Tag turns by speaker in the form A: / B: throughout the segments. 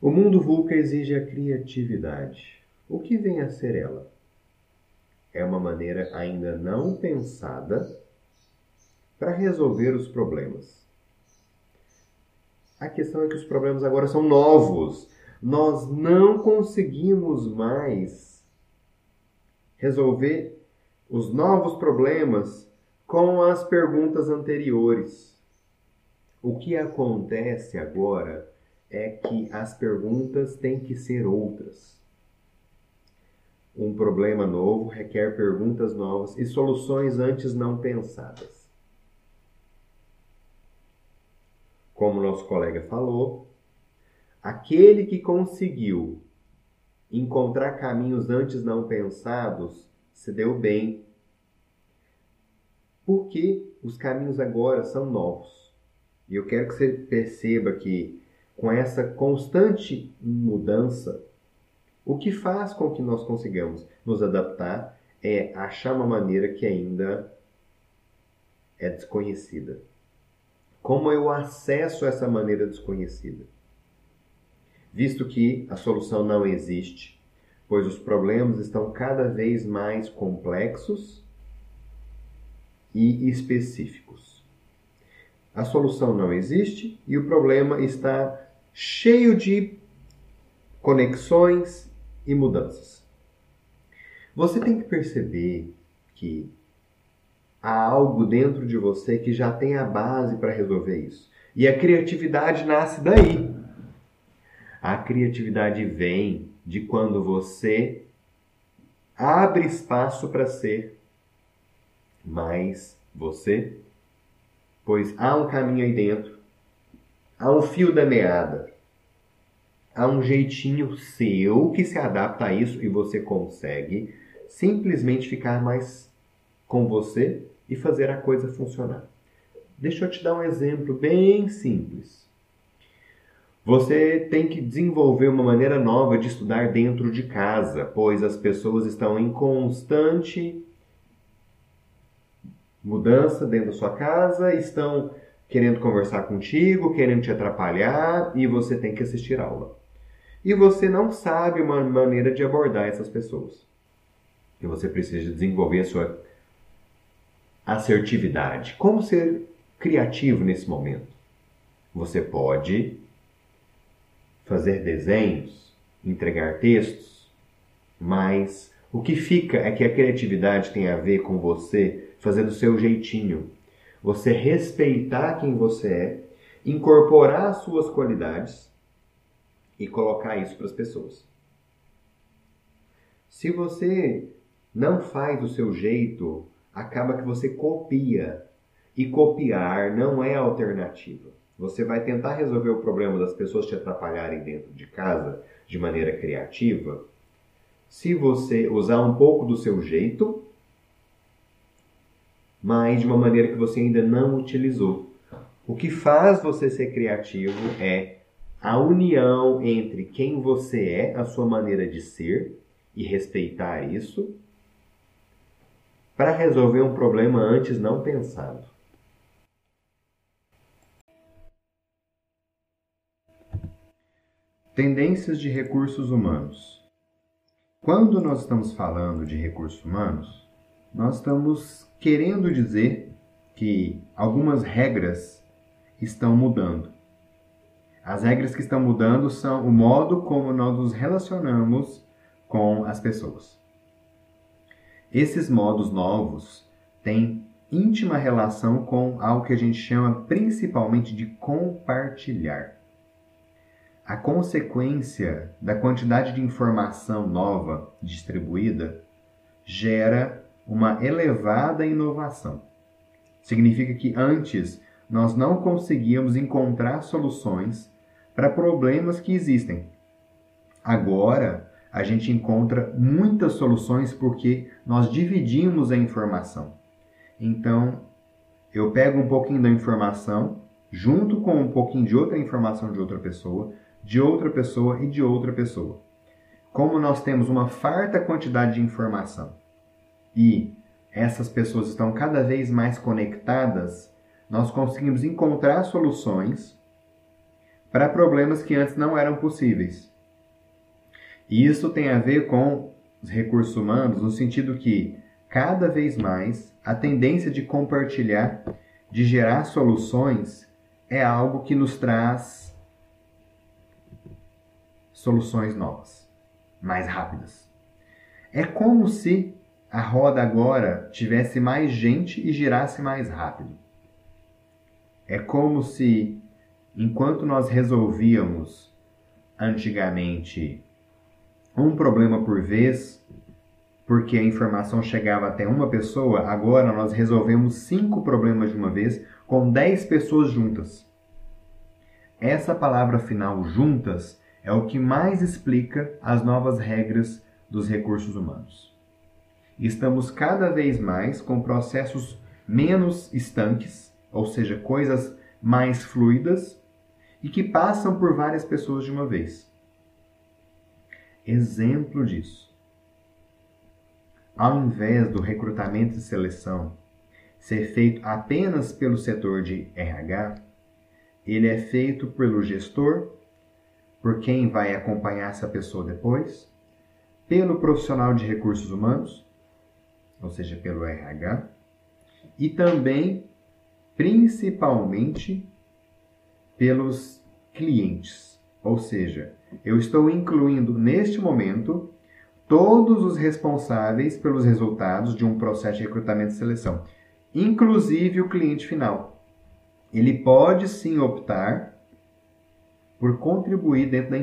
A: O mundo VUCA exige a criatividade. O que vem a ser ela? É uma maneira ainda não pensada para resolver os problemas. A questão é que os problemas agora são novos. Nós não conseguimos mais resolver os novos problemas com as perguntas anteriores. O que acontece agora é que as perguntas têm que ser outras. Um problema novo requer perguntas novas e soluções antes não pensadas. Como nosso colega falou, aquele que conseguiu encontrar caminhos antes não pensados se deu bem. Porque os caminhos agora são novos. E eu quero que você perceba que com essa constante mudança, o que faz com que nós consigamos nos adaptar é achar uma maneira que ainda é desconhecida. Como eu acesso essa maneira desconhecida? Visto que a solução não existe, pois os problemas estão cada vez mais complexos e específicos. A solução não existe e o problema está cheio de conexões e mudanças. Você tem que perceber que há algo dentro de você que já tem a base para resolver isso. E a criatividade nasce daí. A criatividade vem de quando você abre espaço para ser mais você, pois há um caminho aí dentro Há um fio da meada. Há um jeitinho seu que se adapta a isso e você consegue simplesmente ficar mais com você e fazer a coisa funcionar. Deixa eu te dar um exemplo bem simples. Você tem que desenvolver uma maneira nova de estudar dentro de casa, pois as pessoas estão em constante mudança dentro da sua casa, estão querendo conversar contigo, querendo te atrapalhar e você tem que assistir aula. E você não sabe uma maneira de abordar essas pessoas. E você precisa desenvolver a sua assertividade. Como ser criativo nesse momento? Você pode fazer desenhos, entregar textos, mas o que fica é que a criatividade tem a ver com você fazer do seu jeitinho, você respeitar quem você é, incorporar as suas qualidades e colocar isso para as pessoas. Se você não faz do seu jeito, acaba que você copia. E copiar não é alternativa. Você vai tentar resolver o problema das pessoas te atrapalharem dentro de casa de maneira criativa. Se você usar um pouco do seu jeito mas de uma maneira que você ainda não utilizou. O que faz você ser criativo é a união entre quem você é, a sua maneira de ser e respeitar isso, para resolver um problema antes não pensado. Tendências de recursos humanos. Quando nós estamos falando de recursos humanos, nós estamos querendo dizer que algumas regras estão mudando. As regras que estão mudando são o modo como nós nos relacionamos com as pessoas. Esses modos novos têm íntima relação com algo que a gente chama principalmente de compartilhar. A consequência da quantidade de informação nova distribuída gera uma elevada inovação. Significa que antes nós não conseguíamos encontrar soluções para problemas que existem. Agora a gente encontra muitas soluções porque nós dividimos a informação. Então, eu pego um pouquinho da informação, junto com um pouquinho de outra informação de outra pessoa, de outra pessoa e de outra pessoa. Como nós temos uma farta quantidade de informação e essas pessoas estão cada vez mais conectadas, nós conseguimos encontrar soluções para problemas que antes não eram possíveis. E isso tem a ver com os recursos humanos no sentido que cada vez mais a tendência de compartilhar, de gerar soluções é algo que nos traz soluções novas, mais rápidas. É como se a roda agora tivesse mais gente e girasse mais rápido. É como se, enquanto nós resolvíamos antigamente um problema por vez, porque a informação chegava até uma pessoa, agora nós resolvemos cinco problemas de uma vez com dez pessoas juntas. Essa palavra final, juntas, é o que mais explica as novas regras dos recursos humanos. Estamos cada vez mais com processos menos estanques, ou seja, coisas mais fluidas e que passam por várias pessoas de uma vez. Exemplo disso. Ao invés do recrutamento e seleção ser feito apenas pelo setor de RH, ele é feito pelo gestor, por quem vai acompanhar essa pessoa depois, pelo profissional de recursos humanos ou seja, pelo RH, e também, principalmente, pelos clientes. Ou seja, eu estou incluindo neste momento todos os responsáveis pelos resultados de um processo de recrutamento e seleção, inclusive o cliente final. Ele pode sim optar por contribuir dentro da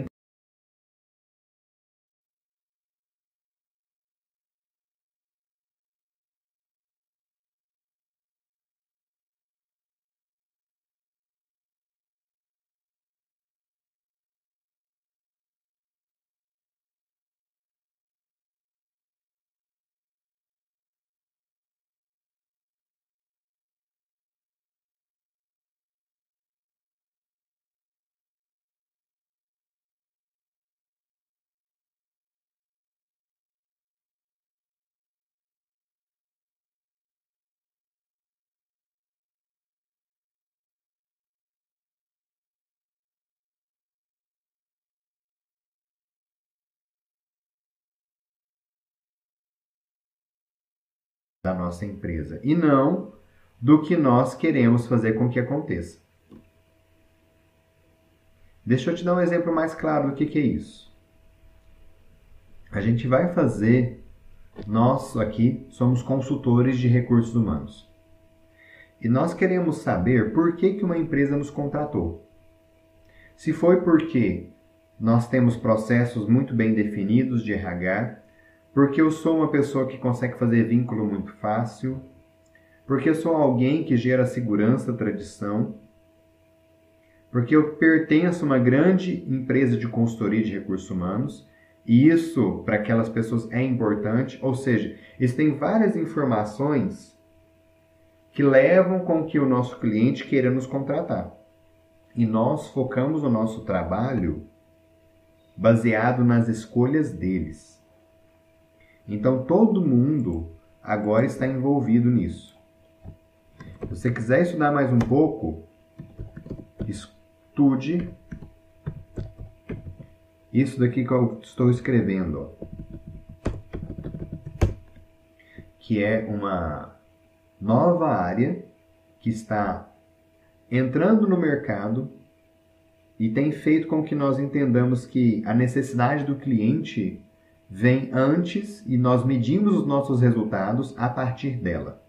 A: da nossa empresa e não do que nós queremos fazer com que aconteça. Deixa eu te dar um exemplo mais claro do que, que é isso. A gente vai fazer, nós aqui somos consultores de recursos humanos. E nós queremos saber por que, que uma empresa nos contratou. Se foi porque nós temos processos muito bem definidos de RH, porque eu sou uma pessoa que consegue fazer vínculo muito fácil, porque eu sou alguém que gera segurança, tradição, porque eu pertenço a uma grande empresa de consultoria de recursos humanos, e isso para aquelas pessoas é importante, ou seja, existem várias informações que levam com que o nosso cliente queira nos contratar. E nós focamos o nosso trabalho baseado nas escolhas deles. Então todo mundo agora está envolvido nisso. Se você quiser estudar mais um pouco, estude isso daqui que eu estou escrevendo, que é uma nova área que está entrando no mercado e tem feito com que nós entendamos que a necessidade do cliente vem antes e nós medimos os nossos resultados a partir dela.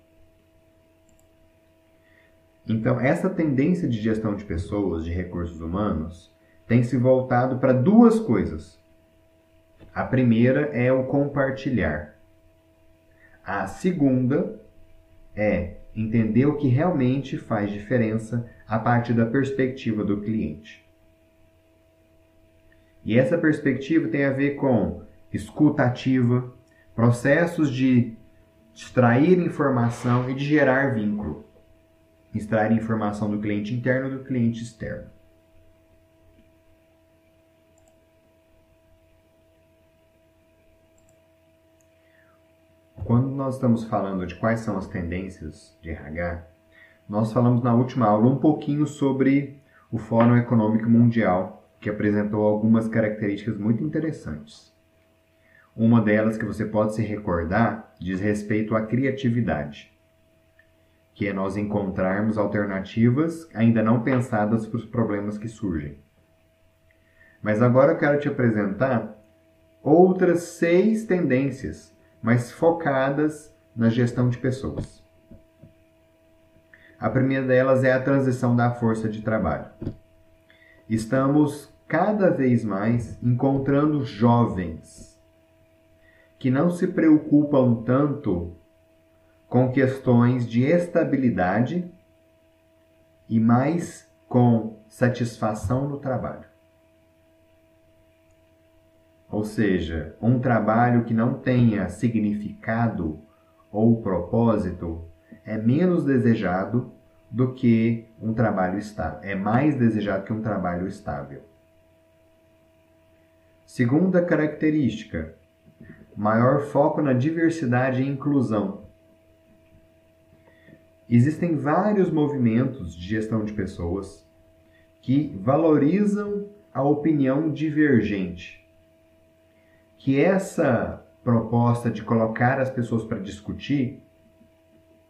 A: Então, essa tendência de gestão de pessoas, de recursos humanos, tem se voltado para duas coisas. A primeira é o compartilhar. A segunda é entender o que realmente faz diferença a partir da perspectiva do cliente. E essa perspectiva tem a ver com escuta ativa, processos de extrair informação e de gerar vínculo. Extrair informação do cliente interno e do cliente externo. Quando nós estamos falando de quais são as tendências de RH, nós falamos na última aula um pouquinho sobre o Fórum Econômico Mundial, que apresentou algumas características muito interessantes. Uma delas que você pode se recordar diz respeito à criatividade, que é nós encontrarmos alternativas ainda não pensadas para os problemas que surgem. Mas agora eu quero te apresentar outras seis tendências, mas focadas na gestão de pessoas. A primeira delas é a transição da força de trabalho. Estamos cada vez mais encontrando jovens que não se preocupam tanto com questões de estabilidade e mais com satisfação no trabalho. Ou seja, um trabalho que não tenha significado ou propósito é menos desejado do que um trabalho estável. É mais desejado que um trabalho estável. Segunda característica, maior foco na diversidade e inclusão. Existem vários movimentos de gestão de pessoas que valorizam a opinião divergente. Que essa proposta de colocar as pessoas para discutir,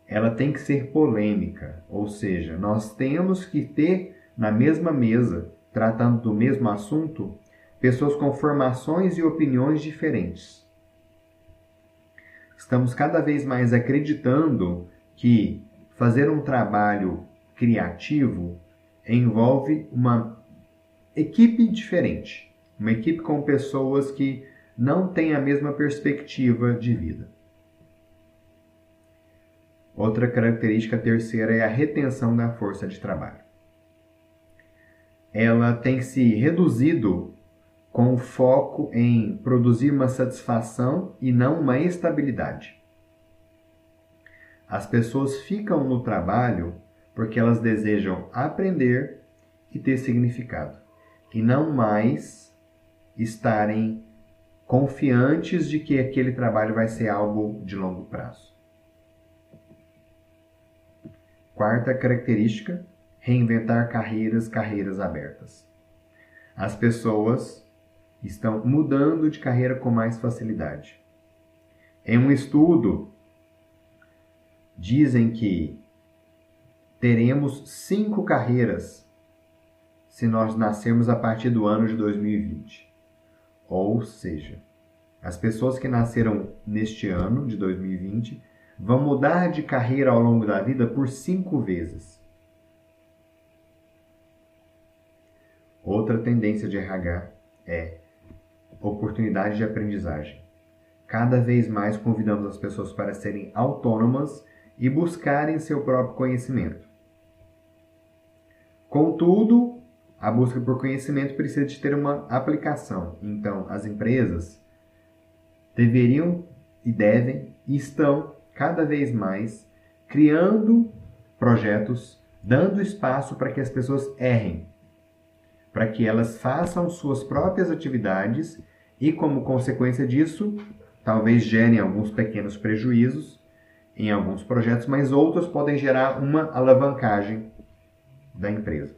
A: ela tem que ser polêmica, ou seja, nós temos que ter na mesma mesa, tratando do mesmo assunto, pessoas com formações e opiniões diferentes estamos cada vez mais acreditando que fazer um trabalho criativo envolve uma equipe diferente, uma equipe com pessoas que não têm a mesma perspectiva de vida. Outra característica terceira é a retenção da força de trabalho. Ela tem se reduzido com foco em produzir uma satisfação e não uma estabilidade. As pessoas ficam no trabalho porque elas desejam aprender e ter significado, e não mais estarem confiantes de que aquele trabalho vai ser algo de longo prazo. Quarta característica: reinventar carreiras, carreiras abertas. As pessoas estão mudando de carreira com mais facilidade. Em um estudo, dizem que teremos cinco carreiras se nós nascermos a partir do ano de 2020. Ou seja, as pessoas que nasceram neste ano de 2020 vão mudar de carreira ao longo da vida por cinco vezes. Outra tendência de RH é oportunidade de aprendizagem. Cada vez mais convidamos as pessoas para serem autônomas e buscarem seu próprio conhecimento. Contudo, a busca por conhecimento precisa de ter uma aplicação. Então, as empresas deveriam e devem e estão cada vez mais criando projetos, dando espaço para que as pessoas errem, para que elas façam suas próprias atividades e, como consequência disso, talvez gerem alguns pequenos prejuízos em alguns projetos, mas outros podem gerar uma alavancagem da empresa.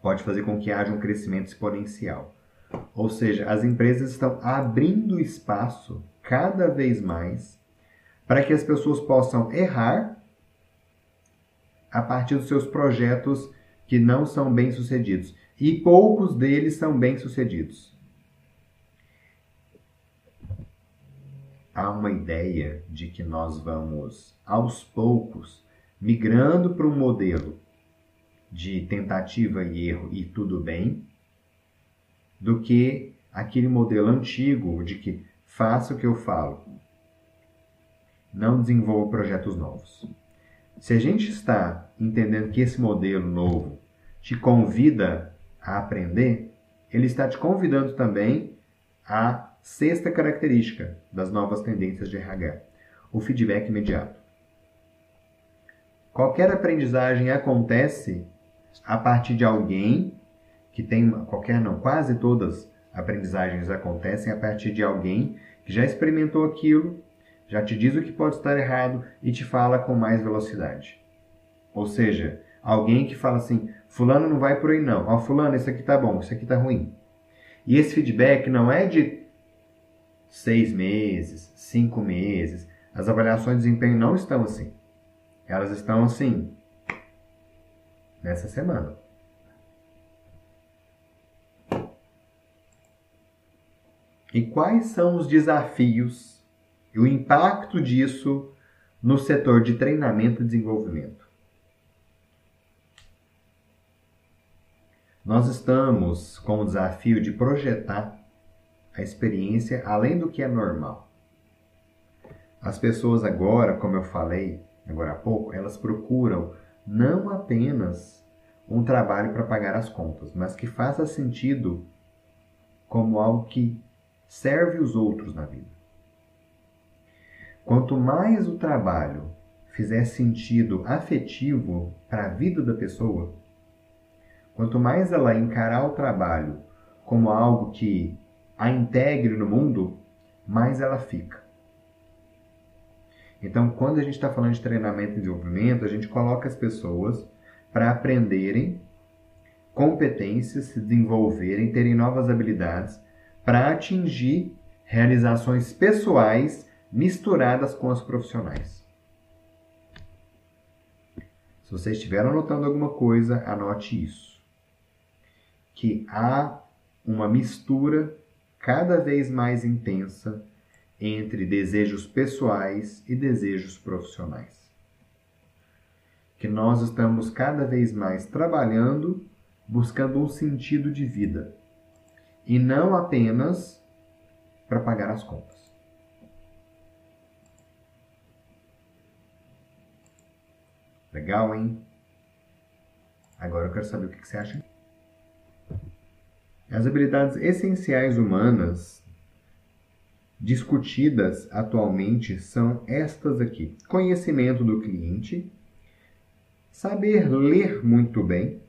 A: Pode fazer com que haja um crescimento exponencial. Ou seja, as empresas estão abrindo espaço cada vez mais para que as pessoas possam errar a partir dos seus projetos que não são bem sucedidos. E poucos deles são bem sucedidos. Há uma ideia de que nós vamos, aos poucos, migrando para um modelo de tentativa e erro e tudo bem, do que aquele modelo antigo de que faça o que eu falo, não desenvolva projetos novos. Se a gente está entendendo que esse modelo novo te convida a aprender, ele está te convidando também a Sexta característica das novas tendências de RH: o feedback imediato. Qualquer aprendizagem acontece a partir de alguém que tem qualquer não, quase todas aprendizagens acontecem a partir de alguém que já experimentou aquilo, já te diz o que pode estar errado e te fala com mais velocidade. Ou seja, alguém que fala assim, fulano não vai por aí não, ó, fulano, isso aqui tá bom, isso aqui tá ruim. E esse feedback não é de seis meses, cinco meses. As avaliações de desempenho não estão assim. Elas estão assim nessa semana. E quais são os desafios e o impacto disso no setor de treinamento e desenvolvimento? Nós estamos com o desafio de projetar a experiência além do que é normal. As pessoas agora, como eu falei agora há pouco, elas procuram não apenas um trabalho para pagar as contas, mas que faça sentido como algo que serve os outros na vida. Quanto mais o trabalho fizer sentido afetivo para a vida da pessoa, quanto mais ela encarar o trabalho como algo que a integre no mundo, mais ela fica. Então, quando a gente está falando de treinamento e desenvolvimento, a gente coloca as pessoas para aprenderem competências, se desenvolverem, terem novas habilidades para atingir realizações pessoais misturadas com as profissionais. Se você estiver anotando alguma coisa, anote isso. Que há uma mistura cada vez mais intensa entre desejos pessoais e desejos profissionais. Que nós estamos cada vez mais trabalhando buscando um sentido de vida e não apenas para pagar as contas. Legal, hein? Agora eu quero saber o que você acha. As habilidades essenciais humanas discutidas atualmente são estas aqui: conhecimento do cliente, saber ler muito bem,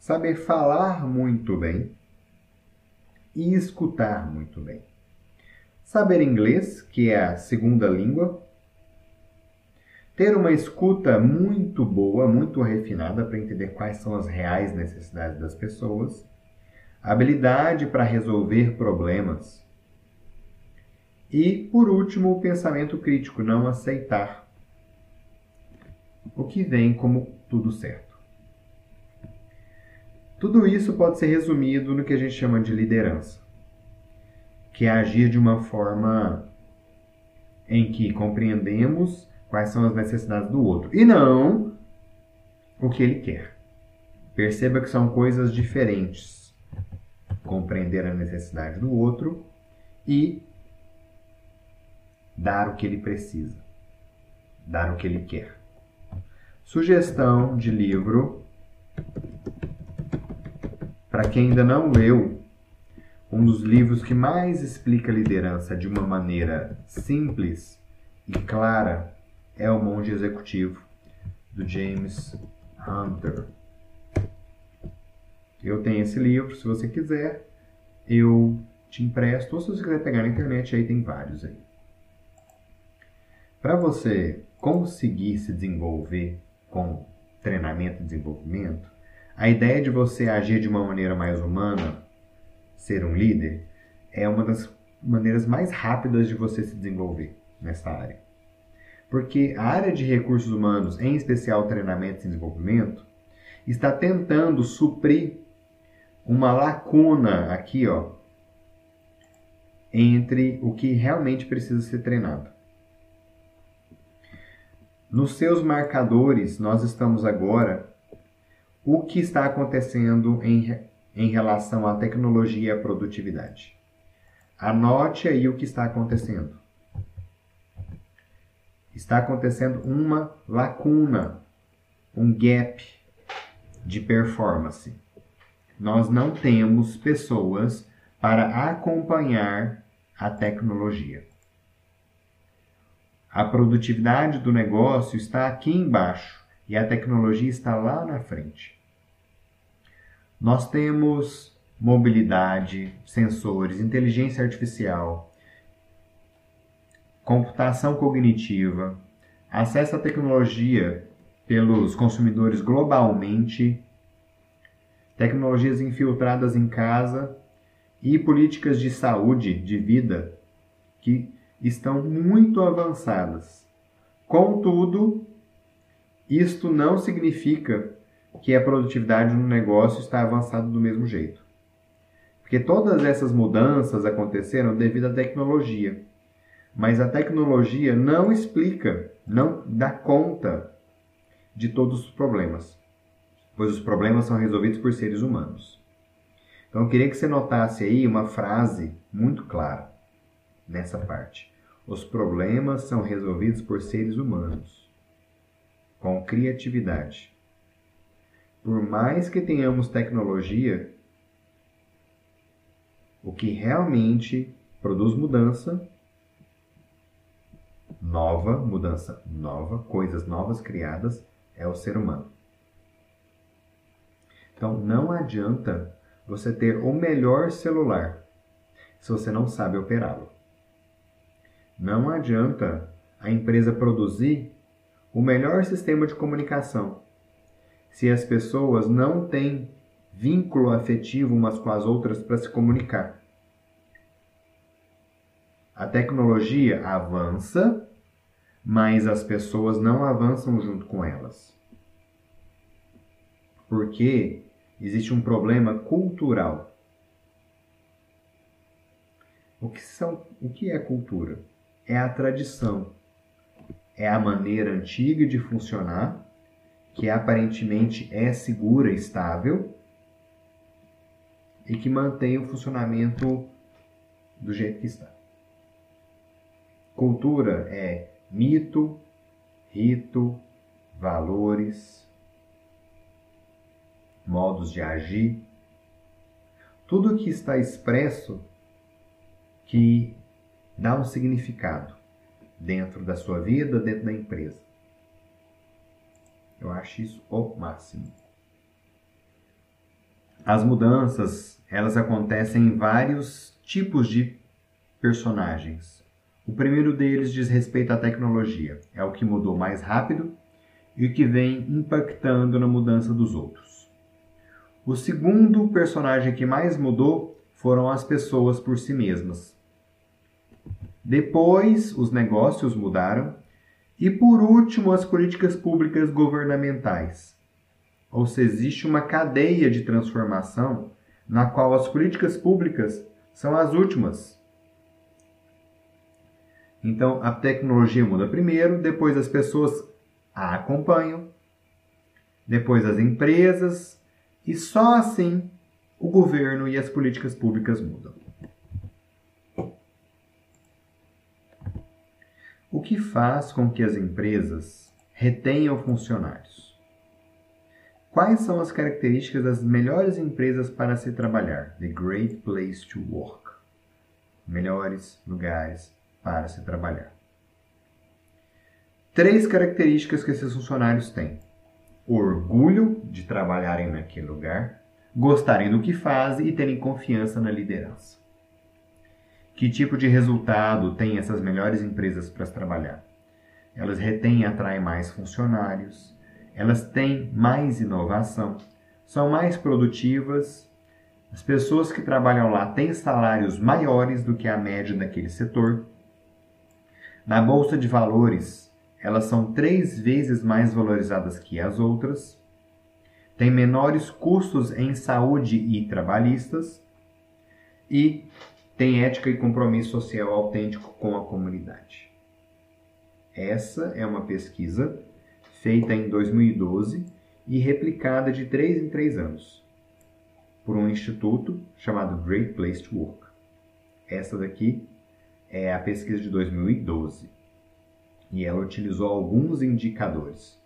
A: saber falar muito bem, e escutar muito bem. Saber inglês, que é a segunda língua. Ter uma escuta muito boa, muito refinada para entender quais são as reais necessidades das pessoas. Habilidade para resolver problemas. E, por último, o pensamento crítico, não aceitar o que vem como tudo certo. Tudo isso pode ser resumido no que a gente chama de liderança, que é agir de uma forma em que compreendemos quais são as necessidades do outro e não o que ele quer. Perceba que são coisas diferentes. Compreender a necessidade do outro e dar o que ele precisa, dar o que ele quer. Sugestão de livro para quem ainda não leu, um dos livros que mais explica a liderança de uma maneira simples e clara é O Monge Executivo, do James Hunter. Eu tenho esse livro, se você quiser, eu te empresto, ou se você quiser pegar na internet, aí tem vários aí. Para você conseguir se desenvolver com treinamento e desenvolvimento, a ideia de você agir de uma maneira mais humana, ser um líder, é uma das maneiras mais rápidas de você se desenvolver nessa área. Porque a área de recursos humanos, em especial treinamento e desenvolvimento, está tentando suprir uma lacuna aqui, ó, entre o que realmente precisa ser treinado. Nos seus marcadores, nós estamos agora o que está acontecendo em, em relação à tecnologia e à produtividade. Anote aí o que está acontecendo. Está acontecendo uma lacuna, um gap de performance. Nós não temos pessoas para acompanhar a tecnologia. A produtividade do negócio está aqui embaixo e a tecnologia está lá na frente. Nós temos mobilidade, sensores, inteligência artificial, computação cognitiva, acesso à tecnologia pelos consumidores globalmente, tecnologias infiltradas em casa e políticas de saúde, de vida, que estão muito avançadas. Contudo, isto não significa que a produtividade no negócio está avançada do mesmo jeito. Porque todas essas mudanças aconteceram devido à tecnologia. Mas a tecnologia não explica, não dá conta de todos os problemas, pois os problemas são resolvidos por seres humanos. Então eu queria que você notasse aí uma frase muito clara nessa parte. Os problemas são resolvidos por seres humanos, com criatividade. Por mais que tenhamos tecnologia, o que realmente produz mudança nova, mudança nova, coisas novas criadas, é o ser humano. Então não adianta você ter o melhor celular se você não sabe operá-lo. Não adianta a empresa produzir o melhor sistema de comunicação se as pessoas não têm vínculo afetivo umas com as outras para se comunicar. A tecnologia avança, mas as pessoas não avançam junto com elas. Porque existe um problema cultural. O que, são, o que é cultura? É a tradição. É a maneira antiga de funcionar, que aparentemente é segura estável, e que mantém o funcionamento do jeito que está. Cultura é mito, rito, valores, modos de agir, tudo que está expresso que dá um significado dentro da sua vida, dentro da empresa. Eu acho isso o máximo. As mudanças, elas acontecem em vários tipos de personagens. O primeiro deles diz respeito à tecnologia. É o que mudou mais rápido e o que vem impactando na mudança dos outros. O segundo personagem que mais mudou foram as pessoas por si mesmas. Depois, os negócios mudaram e, por último, as políticas públicas governamentais. Ou seja, existe uma cadeia de transformação na qual as políticas públicas são as últimas então a tecnologia muda primeiro, depois as pessoas a acompanham, depois as empresas e só assim o governo e as políticas públicas mudam. O que faz com que as empresas retenham funcionários? Quais são as características das melhores empresas para se trabalhar? The Great Place to Work. Melhores lugares para se trabalhar. Três características que esses funcionários têm: orgulho de trabalharem naquele lugar, gostarem do que fazem e terem confiança na liderança. Que tipo de resultado têm essas melhores empresas para trabalhar? Elas retêm e atraem mais funcionários, elas têm mais inovação, são mais produtivas. As pessoas que trabalham lá têm salários maiores do que a média daquele setor na bolsa de valores, elas são três vezes mais valorizadas que as outras, têm menores custos em saúde e trabalhistas e têm ética e compromisso social autêntico com a comunidade. Essa é uma pesquisa feita em 2012 e replicada de três em três anos por um instituto chamado Great Place to Work. Essa daqui é a pesquisa de 2012 e ela utilizou alguns indicadores: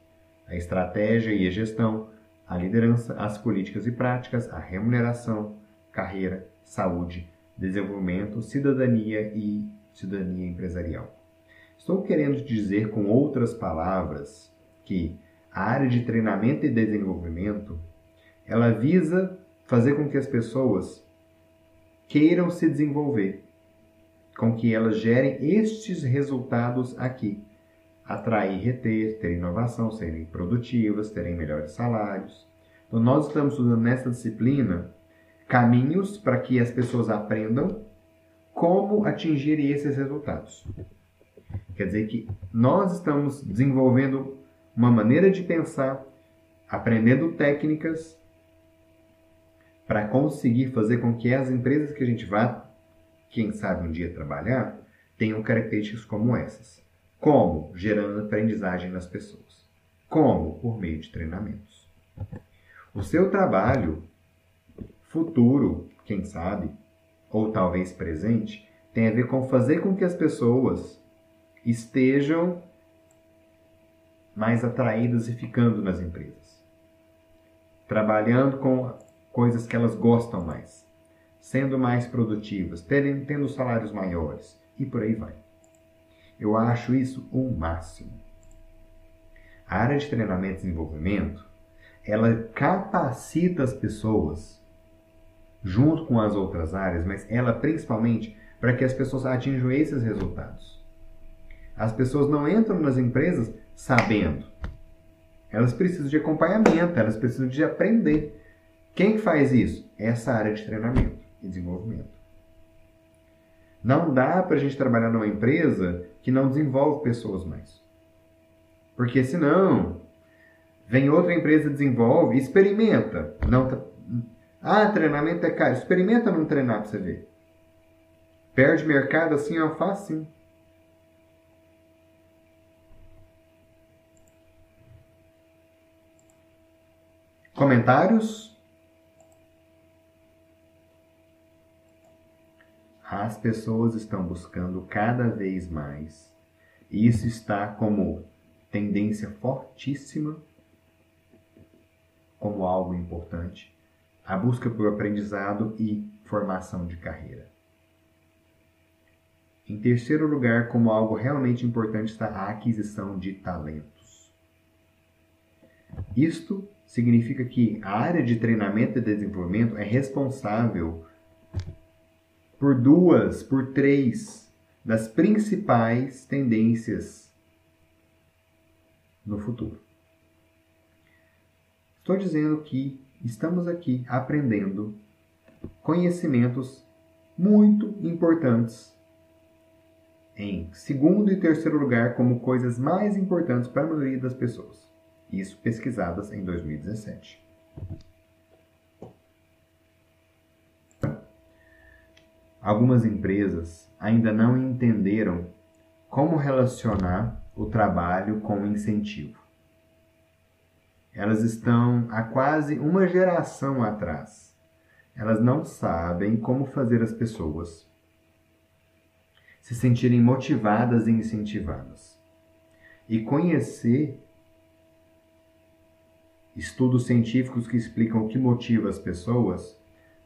A: a estratégia e a gestão, a liderança, as políticas e práticas, a remuneração, carreira, saúde, desenvolvimento, cidadania e cidadania empresarial. Estou querendo dizer com outras palavras que a área de treinamento e desenvolvimento ela visa fazer com que as pessoas queiram se desenvolver com que elas gerem estes resultados aqui, atrair, reter, ter inovação, serem produtivas, terem melhores salários. Então, nós estamos estudando nessa disciplina caminhos para que as pessoas aprendam como atingir esses resultados. Quer dizer que nós estamos desenvolvendo uma maneira de pensar, aprendendo técnicas para conseguir fazer com que as empresas que a gente vá, quem sabe um dia trabalhar, tenham características como essas. Como? Gerando aprendizagem nas pessoas. Como? Por meio de treinamentos. O seu trabalho futuro, quem sabe, ou talvez presente, tem a ver com fazer com que as pessoas estejam mais atraídas e ficando nas empresas. Trabalhando com coisas que elas gostam mais, sendo mais produtivas, tendo, salários maiores e por aí vai. Eu acho isso o máximo. A área de treinamento e desenvolvimento, ela capacita as pessoas junto com as outras áreas, mas ela principalmente para que as pessoas atinjam esses resultados. As pessoas não entram nas empresas sabendo. Elas precisam de acompanhamento, elas precisam de aprender. Quem faz isso? Essa área de treinamento e desenvolvimento. Não dá para a gente trabalhar numa empresa que não desenvolve pessoas mais. Porque senão, vem outra empresa, desenvolve, experimenta. Não tá... Ah, treinamento é caro. Experimenta não treinar para você ver. Perde mercado assim, ó, fácil. Comentários? As pessoas estão buscando cada vez mais, e isso está como tendência fortíssima, como algo importante, a busca por aprendizado e formação de carreira. Em terceiro lugar, como algo realmente importante, está a aquisição de talentos. Isto significa que a área de treinamento e desenvolvimento é responsável por duas, por três das principais tendências no futuro. Estou dizendo que estamos aqui aprendendo conhecimentos muito importantes em segundo e terceiro lugar como coisas mais importantes para a maioria das pessoas. Isso pesquisadas em 2017. Algumas empresas ainda não entenderam como relacionar o trabalho com o incentivo. Elas estão há quase uma geração atrás. Elas não sabem como fazer as pessoas se sentirem motivadas e incentivadas. E conhecer estudos científicos que explicam o que motiva as pessoas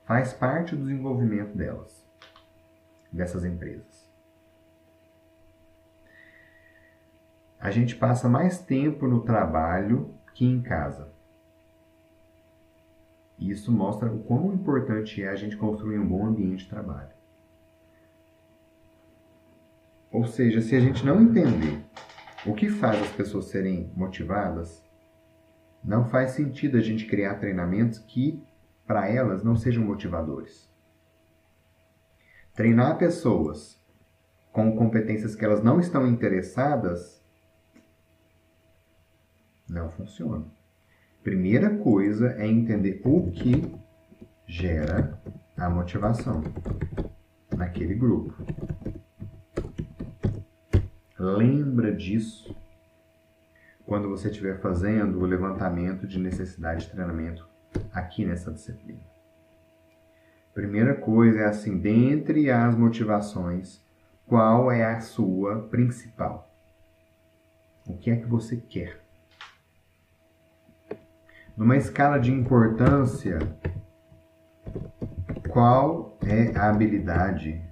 A: faz parte do desenvolvimento delas dessas empresas. A gente passa mais tempo no trabalho que em casa. E isso mostra o quão importante é a gente construir um bom ambiente de trabalho. Ou seja, se a gente não entender o que faz as pessoas serem motivadas, não faz sentido a gente criar treinamentos que, para elas, não sejam motivadores. Treinar pessoas com competências que elas não estão interessadas não funciona. Primeira coisa é entender o que gera a motivação naquele grupo. Lembra disso quando você estiver fazendo o levantamento de necessidade de treinamento aqui nessa disciplina. Primeira coisa é assim, dentre as motivações, qual é a sua principal? O que é que você quer? Numa escala de importância, qual é a habilidade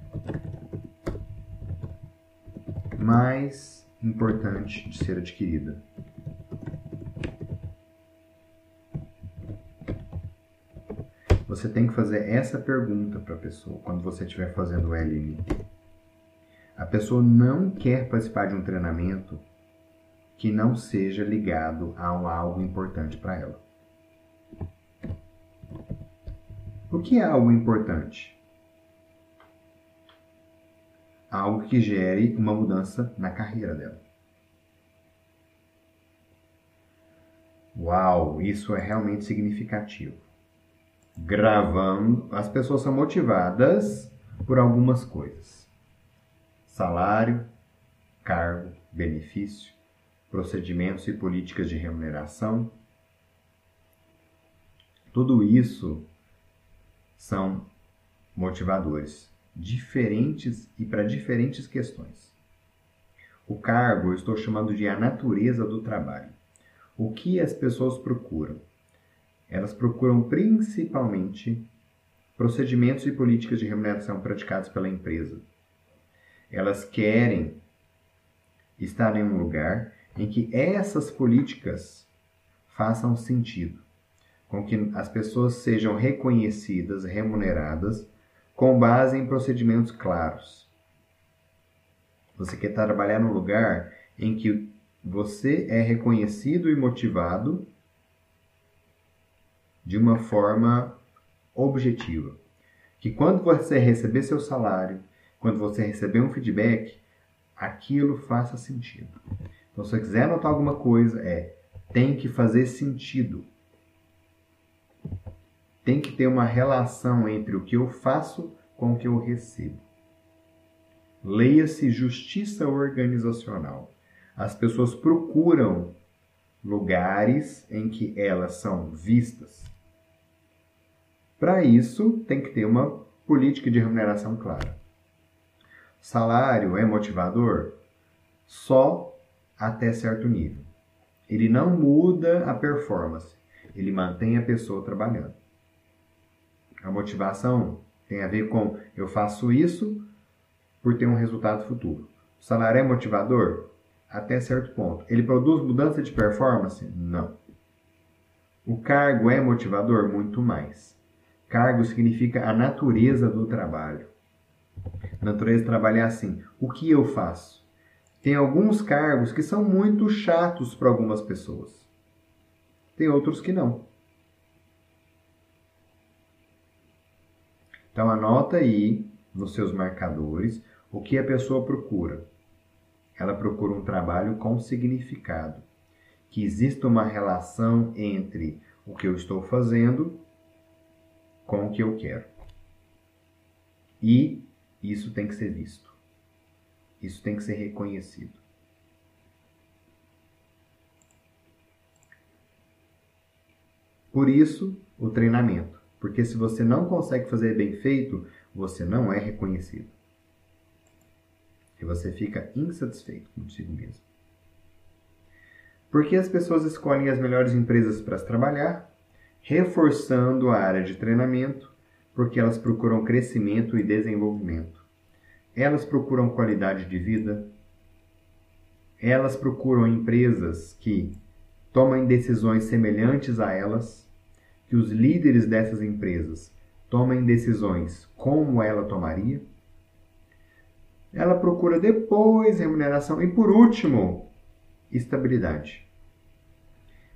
A: mais importante de ser adquirida? Você tem que fazer essa pergunta para a pessoa quando você estiver fazendo o LNT. A pessoa não quer participar de um treinamento que não seja ligado a algo importante para ela. O que é algo importante? Algo que gere uma mudança na carreira dela. Uau, isso é realmente significativo. Gravando, as pessoas são motivadas por algumas coisas: salário, cargo, benefício, procedimentos e políticas de remuneração. Tudo isso são motivadores diferentes e para diferentes questões. O cargo eu estou chamando de a natureza do trabalho. O que as pessoas procuram? Elas procuram principalmente procedimentos e políticas de remuneração praticados pela empresa. Elas querem estar em um lugar em que essas políticas façam sentido, com que as pessoas sejam reconhecidas, remuneradas, com base em procedimentos claros. Você quer trabalhar num lugar em que você é reconhecido e motivado de uma forma objetiva. Que quando você receber seu salário, quando você receber um feedback, aquilo faça sentido. Então, se você quiser anotar alguma coisa, é tem que fazer sentido. Tem que ter uma relação entre o que eu faço com o que eu recebo. Leia-se justiça organizacional. As pessoas procuram lugares em que elas são vistas. Para isso, tem que ter uma política de remuneração clara. Salário é motivador só até certo nível. Ele não muda a performance, ele mantém a pessoa trabalhando. A motivação tem a ver com eu faço isso por ter um resultado futuro. O salário é motivador? Até certo ponto. Ele produz mudança de performance? Não. O cargo é motivador? Muito mais. Cargo significa a natureza do trabalho. A natureza do trabalho é assim: o que eu faço? Tem alguns cargos que são muito chatos para algumas pessoas. Tem outros que não. Então anota aí nos seus marcadores o que a pessoa procura. Ela procura um trabalho com significado, que exista uma relação entre o que eu estou fazendo com o que eu quero. E isso tem que ser visto. Isso tem que ser reconhecido. Por isso, o treinamento. Porque se você não consegue fazer bem feito, você não é reconhecido. E você fica insatisfeito consigo mesmo. Porque as pessoas escolhem as melhores empresas para trabalhar, reforçando a área de treinamento, porque elas procuram crescimento e desenvolvimento. Elas procuram qualidade de vida. Elas procuram empresas que tomem decisões semelhantes a elas, que os líderes dessas empresas tomem decisões como ela tomaria. Ela procura depois remuneração e, por último, estabilidade.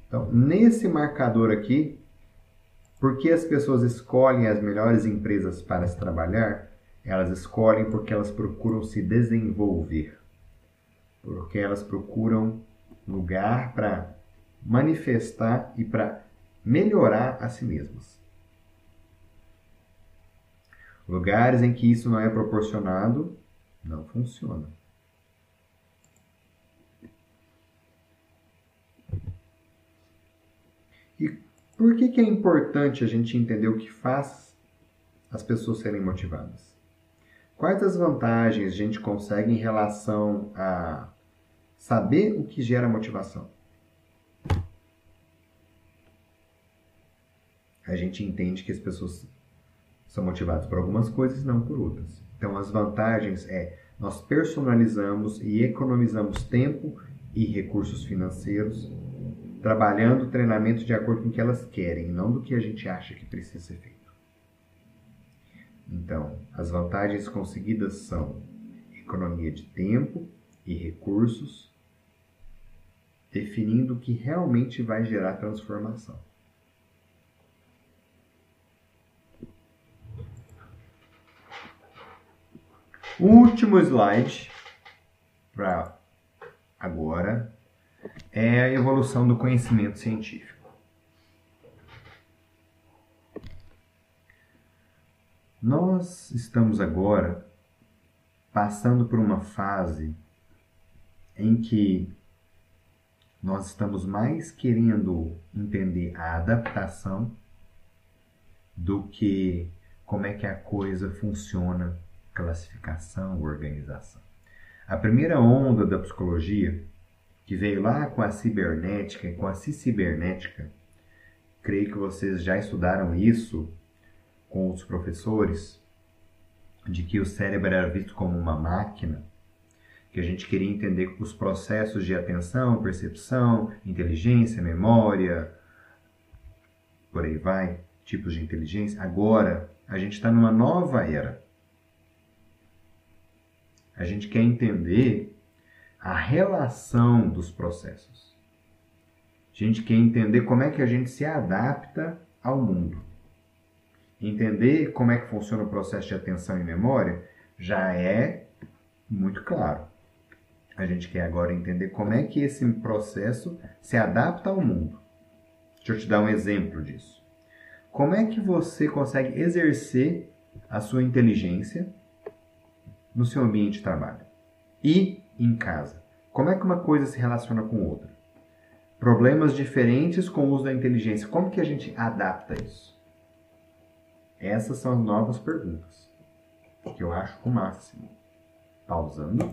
A: Então, nesse marcador aqui, porque as pessoas escolhem as melhores empresas para se trabalhar, elas escolhem porque elas procuram se desenvolver, porque elas procuram lugar para manifestar e para melhorar a si mesmas. Lugares em que isso não é proporcionado não funciona. E por que, que é importante a gente entender o que faz as pessoas serem motivadas? Quais as vantagens a gente consegue em relação a saber o que gera motivação? A gente entende que as pessoas são motivadas por algumas coisas e não por outras. Então, as vantagens é nós personalizamos e economizamos tempo e recursos financeiros, trabalhando o treinamento de acordo com o que elas querem, não do que a gente acha que precisa ser feito. Então, as vantagens conseguidas são economia de tempo e recursos, definindo o que realmente vai gerar transformação. Último slide para agora é a evolução do conhecimento científico. Nós estamos agora passando por uma fase em que nós estamos mais querendo entender a adaptação do que como é que a coisa funciona, classificação, organização. A primeira onda da psicologia, que veio lá com a cibernética e com a cibernética, creio que vocês já estudaram isso com os professores, de que o cérebro era visto como uma máquina, que a gente queria entender os processos de atenção, percepção, inteligência, memória, por aí vai, tipos de inteligência. Agora, a gente está numa nova era. A gente quer entender a relação dos processos. A gente quer entender como é que a gente se adapta ao mundo. Entender como é que funciona o processo de atenção e memória já é muito claro. A gente quer agora entender como é que esse processo se adapta ao mundo. Deixa eu te dar um exemplo disso. Como é que você consegue exercer a sua inteligência no seu ambiente de trabalho e em casa? Como é que uma coisa se relaciona com outra? Problemas diferentes com o uso da inteligência. Como que a gente adapta isso? Essas são as novas perguntas que eu acho o máximo. Pausando.